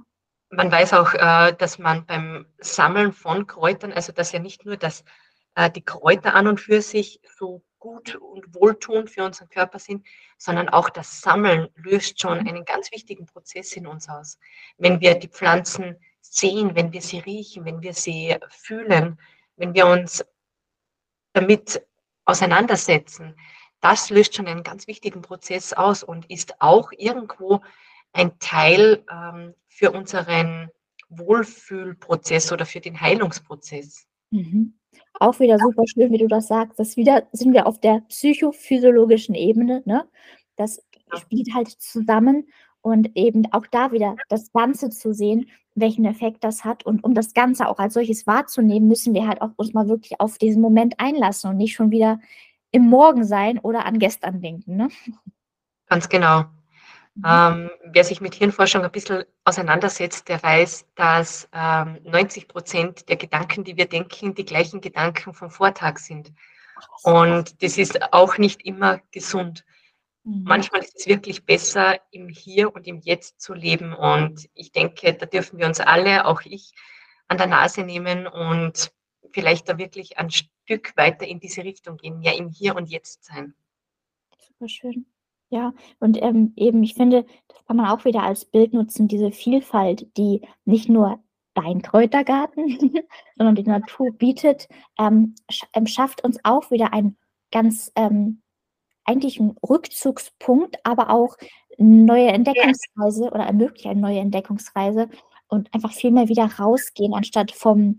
man weiß auch, äh, dass man beim Sammeln von Kräutern, also dass ja nicht nur das, äh, die Kräuter an und für sich so gut und wohltuend für unseren Körper sind, sondern auch das Sammeln löst schon mhm. einen ganz wichtigen Prozess in uns aus. Wenn wir die Pflanzen sehen, wenn wir sie riechen, wenn wir sie fühlen, wenn wir uns damit auseinandersetzen, das löst schon einen ganz wichtigen Prozess aus und ist auch irgendwo ein Teil ähm, für unseren Wohlfühlprozess oder für den Heilungsprozess. Mhm. Auch wieder super schön, wie du das sagst. Das wieder sind wir auf der psychophysiologischen Ebene. Ne? Das spielt halt zusammen und eben auch da wieder das Ganze zu sehen, welchen Effekt das hat. Und um das Ganze auch als solches wahrzunehmen, müssen wir halt auch uns mal wirklich auf diesen Moment einlassen und nicht schon wieder im Morgen sein oder an gestern denken. Ne? Ganz genau. Mhm. Ähm, wer sich mit Hirnforschung ein bisschen auseinandersetzt, der weiß, dass ähm, 90 Prozent der Gedanken, die wir denken, die gleichen Gedanken vom Vortag sind. Und das ist auch nicht immer gesund. Mhm. Manchmal ist es wirklich besser, im Hier und im Jetzt zu leben. Und ich denke, da dürfen wir uns alle, auch ich, an der Nase nehmen und vielleicht da wirklich ein Stück weiter in diese Richtung gehen, ja im Hier und Jetzt sein. Super schön. Ja, und, ähm, eben, ich finde, das kann man auch wieder als Bild nutzen, diese Vielfalt, die nicht nur dein Kräutergarten, sondern die Natur bietet, ähm, sch ähm, schafft uns auch wieder ein ganz, ähm eigentlich 'n Rückzugspunkt, aber auch neue Entdeckungsreise oder ermöglicht eine neue Entdeckungsreise und einfach viel mehr wieder rausgehen, anstatt vom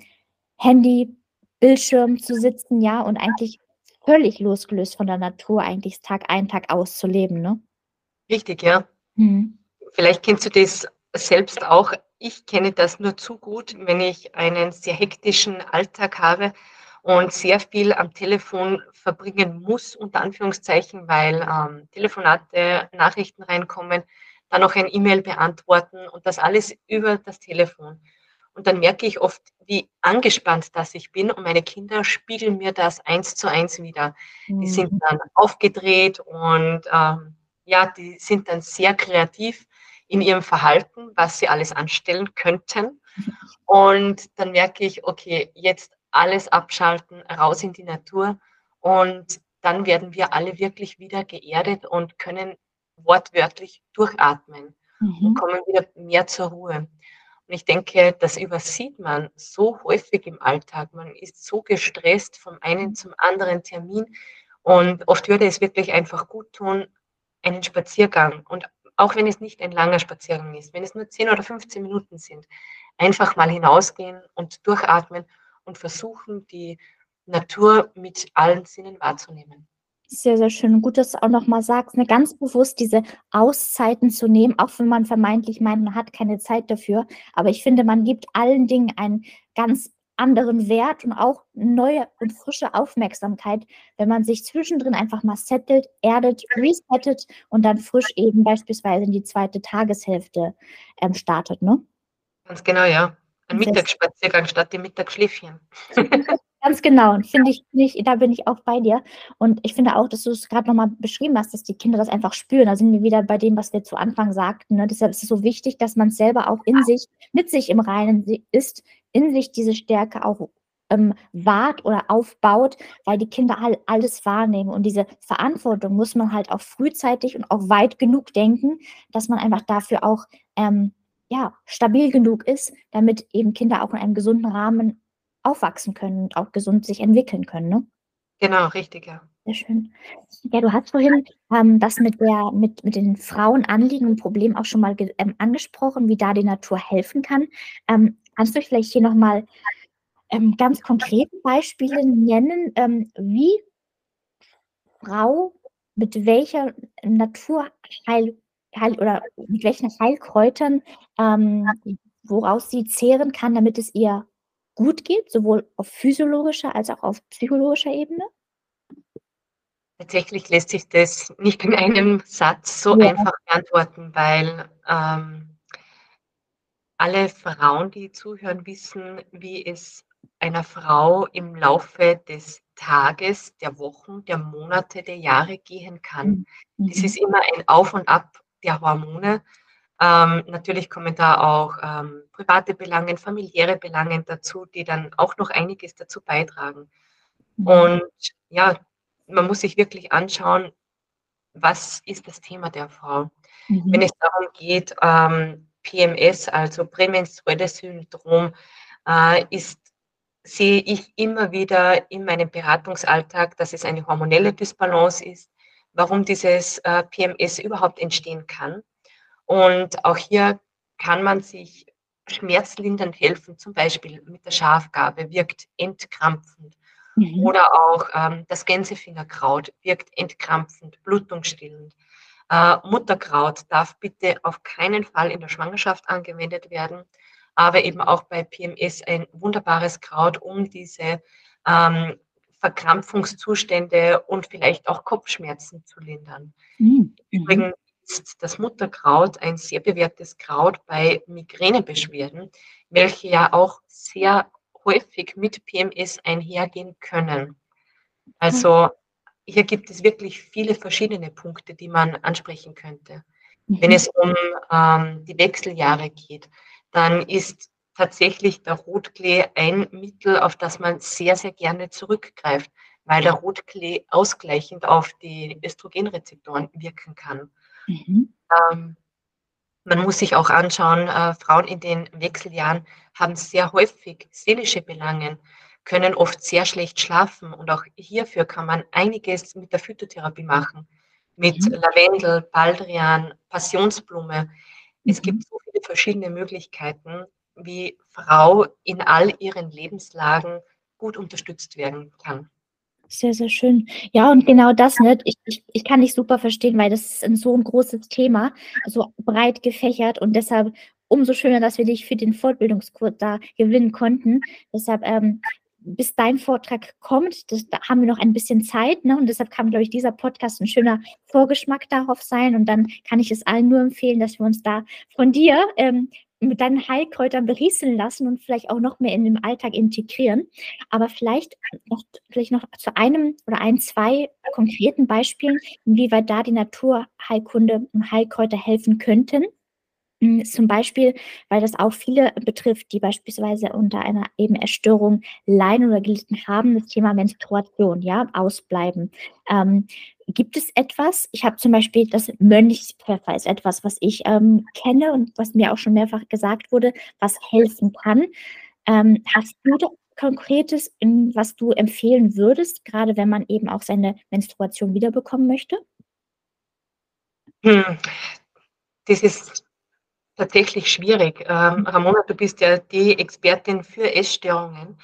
Handy, Bildschirm zu sitzen, ja, und eigentlich völlig losgelöst von der Natur eigentlich Tag ein, Tag aus zu leben, ne? Richtig, ja. Mhm. Vielleicht kennst du das selbst auch. Ich kenne das nur zu gut, wenn ich einen sehr hektischen Alltag habe und sehr viel am Telefon verbringen muss, unter Anführungszeichen, weil ähm, Telefonate, Nachrichten reinkommen, dann noch ein E-Mail beantworten und das alles über das Telefon. Und dann merke ich oft, wie angespannt das ich bin und meine Kinder spiegeln mir das eins zu eins wieder. Mhm. Die sind dann aufgedreht und ähm, ja, die sind dann sehr kreativ in ihrem Verhalten, was sie alles anstellen könnten. Und dann merke ich, okay, jetzt alles abschalten, raus in die Natur und dann werden wir alle wirklich wieder geerdet und können wortwörtlich durchatmen mhm. und kommen wieder mehr zur Ruhe. Und ich denke, das übersieht man so häufig im Alltag. Man ist so gestresst vom einen zum anderen Termin und oft würde es wirklich einfach gut tun, einen Spaziergang und auch wenn es nicht ein langer Spaziergang ist, wenn es nur 10 oder 15 Minuten sind, einfach mal hinausgehen und durchatmen und versuchen, die Natur mit allen Sinnen wahrzunehmen. Sehr, sehr schön. Gut, dass du auch nochmal sagst, ne, ganz bewusst diese Auszeiten zu nehmen, auch wenn man vermeintlich meint, man hat keine Zeit dafür. Aber ich finde, man gibt allen Dingen einen ganz anderen Wert und auch neue und frische Aufmerksamkeit, wenn man sich zwischendrin einfach mal settelt, erdet, resettet und dann frisch eben beispielsweise in die zweite Tageshälfte ähm, startet, ne? Ganz genau, ja. Ein Mittagsspaziergang statt dem Mittagsschläfchen. Ganz genau. Und finde ich, ich, da bin ich auch bei dir. Und ich finde auch, dass du es gerade nochmal beschrieben hast, dass die Kinder das einfach spüren. Da sind wir wieder bei dem, was wir zu Anfang sagten. Ne? Deshalb ist es so wichtig, dass man es selber auch in sich, mit sich im Reinen ist, in sich diese Stärke auch ähm, wahrt oder aufbaut, weil die Kinder all, alles wahrnehmen. Und diese Verantwortung muss man halt auch frühzeitig und auch weit genug denken, dass man einfach dafür auch ähm, ja, stabil genug ist, damit eben Kinder auch in einem gesunden Rahmen aufwachsen können und auch gesund sich entwickeln können, ne? Genau, richtig, ja. Sehr schön. Ja, du hast vorhin ähm, das mit, der, mit, mit den Frauenanliegen und Problemen auch schon mal ähm, angesprochen, wie da die Natur helfen kann. Ähm, kannst du vielleicht hier nochmal ähm, ganz konkrete Beispiele nennen, ähm, wie Frau mit welcher Naturheil Heil, oder mit welchen Heilkräutern, ähm, woraus sie zehren kann, damit es ihr gut geht, sowohl auf physiologischer als auch auf psychologischer Ebene? Tatsächlich lässt sich das nicht in einem Satz so ja. einfach beantworten, weil ähm, alle Frauen, die zuhören, wissen, wie es einer Frau im Laufe des Tages, der Wochen, der Monate, der Jahre gehen kann. Mhm. Es ist immer ein Auf und Ab der Hormone. Ähm, natürlich kommen da auch ähm, private Belange, familiäre Belange dazu, die dann auch noch einiges dazu beitragen. Mhm. Und ja, man muss sich wirklich anschauen, was ist das Thema der Frau. Mhm. Wenn es darum geht, ähm, PMS, also prämenstruelles Syndrom, äh, ist, sehe ich immer wieder in meinem Beratungsalltag, dass es eine hormonelle Dysbalance ist, warum dieses äh, PMS überhaupt entstehen kann. Und auch hier kann man sich schmerzlindernd helfen, zum Beispiel mit der Schafgabe, wirkt entkrampfend. Mhm. Oder auch ähm, das Gänsefingerkraut wirkt entkrampfend, blutungsstillend. Äh, Mutterkraut darf bitte auf keinen Fall in der Schwangerschaft angewendet werden, aber eben auch bei PMS ein wunderbares Kraut, um diese ähm, Verkrampfungszustände und vielleicht auch Kopfschmerzen zu lindern. Mhm. Übrigens ist das Mutterkraut ein sehr bewährtes Kraut bei Migränebeschwerden, welche ja auch sehr häufig mit PMS einhergehen können. Also hier gibt es wirklich viele verschiedene Punkte, die man ansprechen könnte. Mhm. Wenn es um ähm, die Wechseljahre geht, dann ist tatsächlich der Rotklee ein Mittel, auf das man sehr, sehr gerne zurückgreift, weil der Rotklee ausgleichend auf die Östrogenrezeptoren wirken kann. Mhm. Ähm, man muss sich auch anschauen, äh, Frauen in den Wechseljahren haben sehr häufig seelische Belangen, können oft sehr schlecht schlafen und auch hierfür kann man einiges mit der Phytotherapie machen, mit mhm. Lavendel, Baldrian, Passionsblume. Es mhm. gibt so viele verschiedene Möglichkeiten, wie Frau in all ihren Lebenslagen gut unterstützt werden kann. Sehr, sehr schön. Ja, und genau das, ne? Ich, ich, ich kann dich super verstehen, weil das ist ein so ein großes Thema, so breit gefächert und deshalb umso schöner, dass wir dich für den Fortbildungskurs da gewinnen konnten. Deshalb, ähm, bis dein Vortrag kommt, das, da haben wir noch ein bisschen Zeit, ne? Und deshalb kann, glaube ich, dieser Podcast ein schöner Vorgeschmack darauf sein. Und dann kann ich es allen nur empfehlen, dass wir uns da von dir ähm, mit deinen Heilkräutern berieseln lassen und vielleicht auch noch mehr in den Alltag integrieren. Aber vielleicht noch, vielleicht noch zu einem oder ein, zwei konkreten Beispielen, inwieweit da die Naturheilkunde und Heilkräuter helfen könnten. Hm, zum Beispiel, weil das auch viele betrifft, die beispielsweise unter einer eben Erstörung leiden oder gelitten haben, das Thema Menstruation, ja, ausbleiben. Ähm, gibt es etwas, ich habe zum Beispiel das Mönchspfeffer ist etwas, was ich ähm, kenne und was mir auch schon mehrfach gesagt wurde, was helfen kann. Ähm, hast du da Konkretes, was du empfehlen würdest, gerade wenn man eben auch seine Menstruation wiederbekommen möchte? Hm. Das ist tatsächlich schwierig. Ähm, Ramona, du bist ja die Expertin für Essstörungen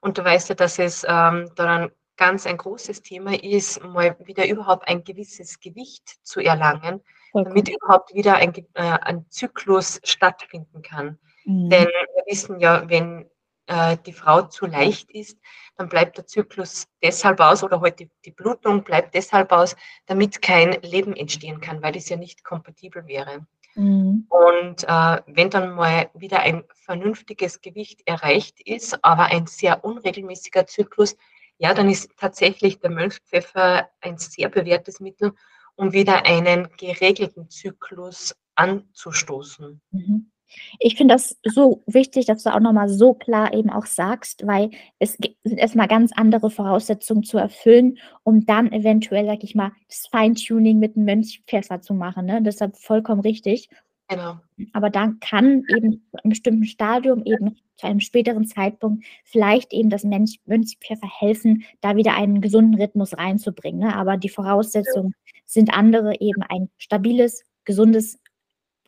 und du weißt ja, dass es ähm, daran ganz ein großes Thema ist, mal wieder überhaupt ein gewisses Gewicht zu erlangen, okay. damit überhaupt wieder ein, äh, ein Zyklus stattfinden kann. Mhm. Denn wir wissen ja, wenn äh, die Frau zu leicht ist, dann bleibt der Zyklus deshalb aus oder heute halt die, die Blutung bleibt deshalb aus, damit kein Leben entstehen kann, weil es ja nicht kompatibel wäre. Mhm. Und äh, wenn dann mal wieder ein vernünftiges Gewicht erreicht ist, aber ein sehr unregelmäßiger Zyklus, ja, dann ist tatsächlich der Mönchspfeffer ein sehr bewährtes Mittel, um wieder einen geregelten Zyklus anzustoßen. Mhm. Ich finde das so wichtig, dass du auch nochmal so klar eben auch sagst, weil es sind erstmal ganz andere Voraussetzungen zu erfüllen, um dann eventuell, sag ich mal, das Feintuning mit einem Mönchspfeffer zu machen. Ne? Deshalb vollkommen richtig. Genau. Aber dann kann eben zu einem bestimmten Stadium, eben zu einem späteren Zeitpunkt, vielleicht eben das Mönchspfeffer helfen, da wieder einen gesunden Rhythmus reinzubringen. Ne? Aber die Voraussetzungen sind andere, eben ein stabiles, gesundes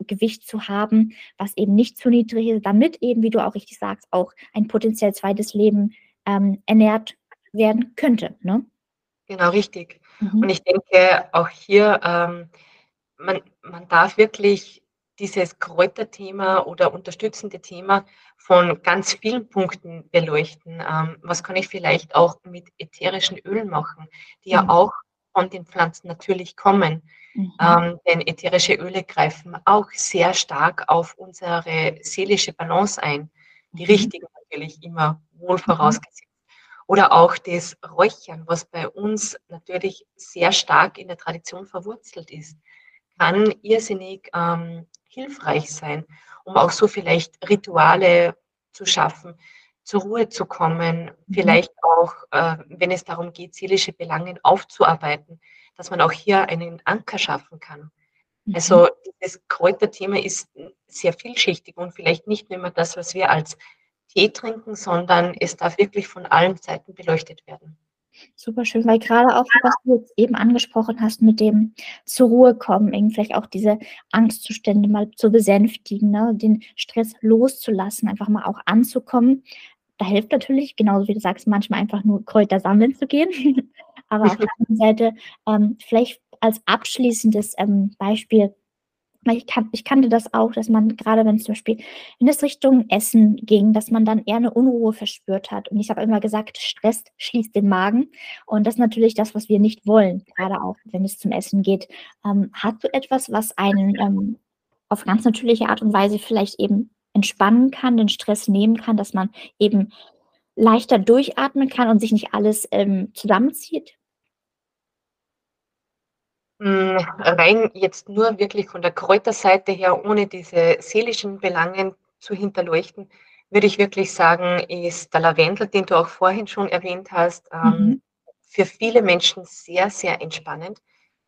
Gewicht zu haben, was eben nicht zu niedrig ist, damit eben, wie du auch richtig sagst, auch ein potenziell zweites Leben ähm, ernährt werden könnte. Ne? Genau, richtig. Mhm. Und ich denke auch hier, ähm, man, man darf wirklich dieses Kräuterthema oder unterstützende Thema von ganz vielen Punkten beleuchten. Ähm, was kann ich vielleicht auch mit ätherischen Ölen machen, die mhm. ja auch von den Pflanzen natürlich kommen. Mhm. Ähm, denn ätherische Öle greifen auch sehr stark auf unsere seelische Balance ein. Die mhm. richtigen natürlich immer wohl mhm. vorausgesetzt. Oder auch das Räuchern, was bei uns natürlich sehr stark in der Tradition verwurzelt ist, kann irrsinnig ähm, hilfreich sein, um auch so vielleicht Rituale zu schaffen, zur Ruhe zu kommen, mhm. vielleicht auch, äh, wenn es darum geht, seelische Belange aufzuarbeiten, dass man auch hier einen Anker schaffen kann. Mhm. Also das Kräuterthema ist sehr vielschichtig und vielleicht nicht nur immer das, was wir als Tee trinken, sondern es darf wirklich von allen Seiten beleuchtet werden. Super schön, weil gerade auch, was du jetzt eben angesprochen hast, mit dem zur Ruhe kommen, irgendwie vielleicht auch diese Angstzustände mal zu besänftigen, ne, den Stress loszulassen, einfach mal auch anzukommen da hilft natürlich, genauso wie du sagst, manchmal einfach nur Kräuter sammeln zu gehen. Aber auf der anderen Seite, ähm, vielleicht als abschließendes ähm, Beispiel, ich, kan ich kannte das auch, dass man gerade, wenn es zum Beispiel in das Richtung Essen ging, dass man dann eher eine Unruhe verspürt hat. Und ich habe immer gesagt, Stress schließt den Magen. Und das ist natürlich das, was wir nicht wollen, gerade auch, wenn es zum Essen geht. Ähm, hast du etwas, was einen ähm, auf ganz natürliche Art und Weise vielleicht eben entspannen kann, den Stress nehmen kann, dass man eben leichter durchatmen kann und sich nicht alles ähm, zusammenzieht? Hm, rein jetzt nur wirklich von der Kräuterseite her, ohne diese seelischen Belangen zu hinterleuchten, würde ich wirklich sagen, ist der Lavendel, den du auch vorhin schon erwähnt hast, ähm, mhm. für viele Menschen sehr, sehr entspannend.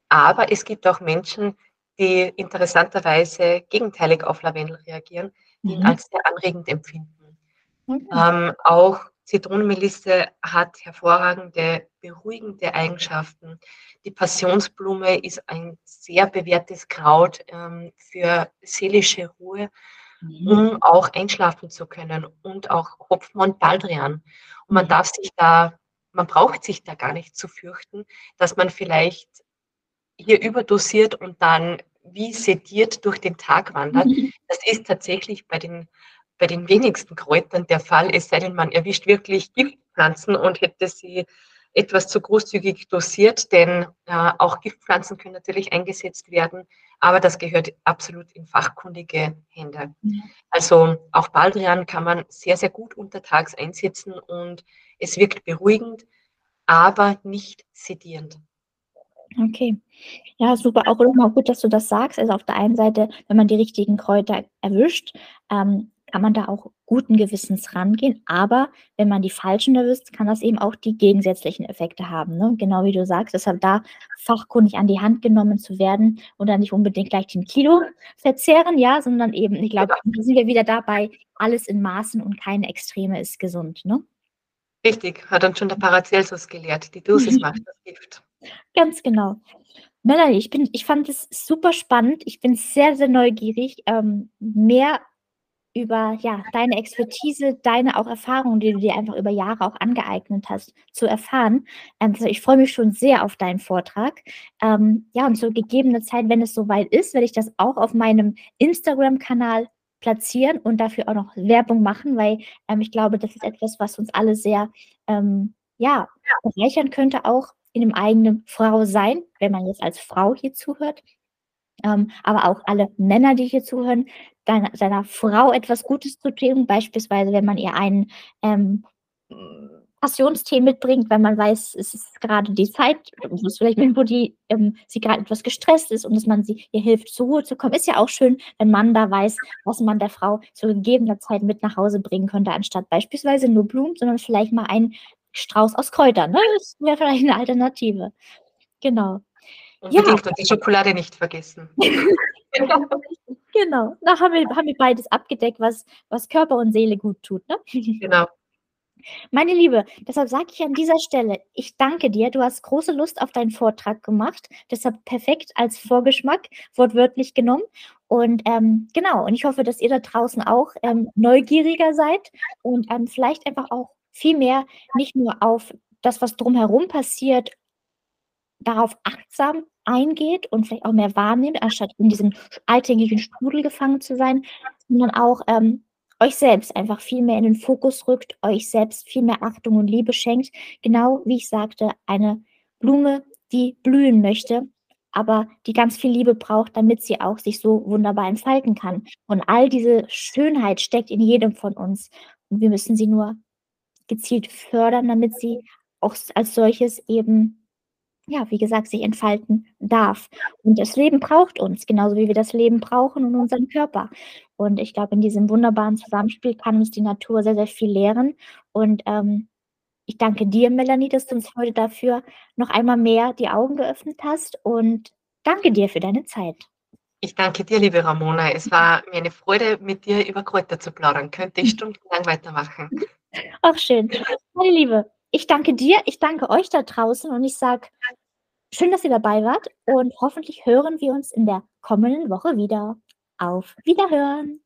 Aber es gibt auch Menschen, die interessanterweise gegenteilig auf Lavendel reagieren ihn mhm. als sehr anregend empfinden. Okay. Ähm, auch Zitronenmelisse hat hervorragende beruhigende Eigenschaften. Die Passionsblume ist ein sehr bewährtes Kraut ähm, für seelische Ruhe, mhm. um auch einschlafen zu können und auch Hopfen und Baldrian. Und man darf sich da man braucht sich da gar nicht zu fürchten, dass man vielleicht hier überdosiert und dann wie sediert durch den Tag wandert. Mhm. Das ist tatsächlich bei den, bei den wenigsten Kräutern der Fall, es sei denn, man erwischt wirklich Giftpflanzen und hätte sie etwas zu großzügig dosiert, denn äh, auch Giftpflanzen können natürlich eingesetzt werden, aber das gehört absolut in fachkundige Hände. Also auch Baldrian kann man sehr, sehr gut untertags einsetzen und es wirkt beruhigend, aber nicht sedierend. Okay. Ja, super. Auch immer gut, dass du das sagst. Also auf der einen Seite, wenn man die richtigen Kräuter erwischt, ähm, kann man da auch guten Gewissens rangehen. Aber wenn man die falschen erwischt, kann das eben auch die gegensätzlichen Effekte haben. Ne? Genau wie du sagst, deshalb da fachkundig an die Hand genommen zu werden und dann nicht unbedingt gleich den Kilo verzehren, ja, sondern eben, ich glaube, da sind wir wieder dabei, alles in Maßen und keine Extreme ist gesund. Ne? Richtig, hat uns schon der Paracelsus gelehrt. Die Dosis macht das Gift. Ganz genau. Melanie, ich, bin, ich fand es super spannend. Ich bin sehr, sehr neugierig, ähm, mehr über ja, deine Expertise, deine auch Erfahrungen, die du dir einfach über Jahre auch angeeignet hast, zu erfahren. Ähm, also ich freue mich schon sehr auf deinen Vortrag. Ähm, ja, und zu gegebener Zeit, wenn es soweit ist, werde ich das auch auf meinem Instagram-Kanal platzieren und dafür auch noch Werbung machen, weil ähm, ich glaube, das ist etwas, was uns alle sehr ähm, ja, bereichern könnte, auch in dem eigenen Frau sein, wenn man jetzt als Frau hier zuhört. Ähm, aber auch alle Männer, die hier zuhören, deiner, seiner Frau etwas Gutes zu tun, beispielsweise wenn man ihr einen ähm, Passionstee mitbringt, wenn man weiß, es ist gerade die Zeit, wo vielleicht wo die, ähm, sie gerade etwas gestresst ist und dass man sie ihr hilft, zur Ruhe zu kommen. Ist ja auch schön, wenn man da weiß, was man der Frau zu gegebener Zeit mit nach Hause bringen könnte, anstatt beispielsweise nur Blumen, sondern vielleicht mal einen Strauß aus Kräutern. Ne? Das wäre vielleicht eine Alternative. Genau. Unbedingt ja. und die Schokolade nicht vergessen. genau. Da haben wir, haben wir beides abgedeckt, was, was Körper und Seele gut tut. Ne? Genau. Meine Liebe, deshalb sage ich an dieser Stelle, ich danke dir. Du hast große Lust auf deinen Vortrag gemacht. Deshalb perfekt als Vorgeschmack, wortwörtlich genommen. Und ähm, genau, und ich hoffe, dass ihr da draußen auch ähm, neugieriger seid und ähm, vielleicht einfach auch viel mehr nicht nur auf das, was drumherum passiert, darauf achtsam eingeht und vielleicht auch mehr wahrnimmt, anstatt in diesem alltäglichen Strudel gefangen zu sein, sondern auch ähm, euch selbst einfach viel mehr in den Fokus rückt, euch selbst viel mehr Achtung und Liebe schenkt. Genau wie ich sagte, eine Blume, die blühen möchte, aber die ganz viel Liebe braucht, damit sie auch sich so wunderbar entfalten kann. Und all diese Schönheit steckt in jedem von uns. Und wir müssen sie nur gezielt fördern, damit sie auch als solches eben ja, wie gesagt, sich entfalten darf. Und das Leben braucht uns, genauso wie wir das Leben brauchen und unseren Körper. Und ich glaube, in diesem wunderbaren Zusammenspiel kann uns die Natur sehr, sehr viel lehren. Und ähm, ich danke dir, Melanie, dass du uns heute dafür noch einmal mehr die Augen geöffnet hast. Und danke dir für deine Zeit. Ich danke dir, liebe Ramona. Es war mir eine Freude, mit dir über Kräuter zu plaudern. Könnte ich stundenlang weitermachen. Ach, schön. Meine Liebe, ich danke dir, ich danke euch da draußen und ich sage, schön, dass ihr dabei wart und hoffentlich hören wir uns in der kommenden Woche wieder. Auf Wiederhören!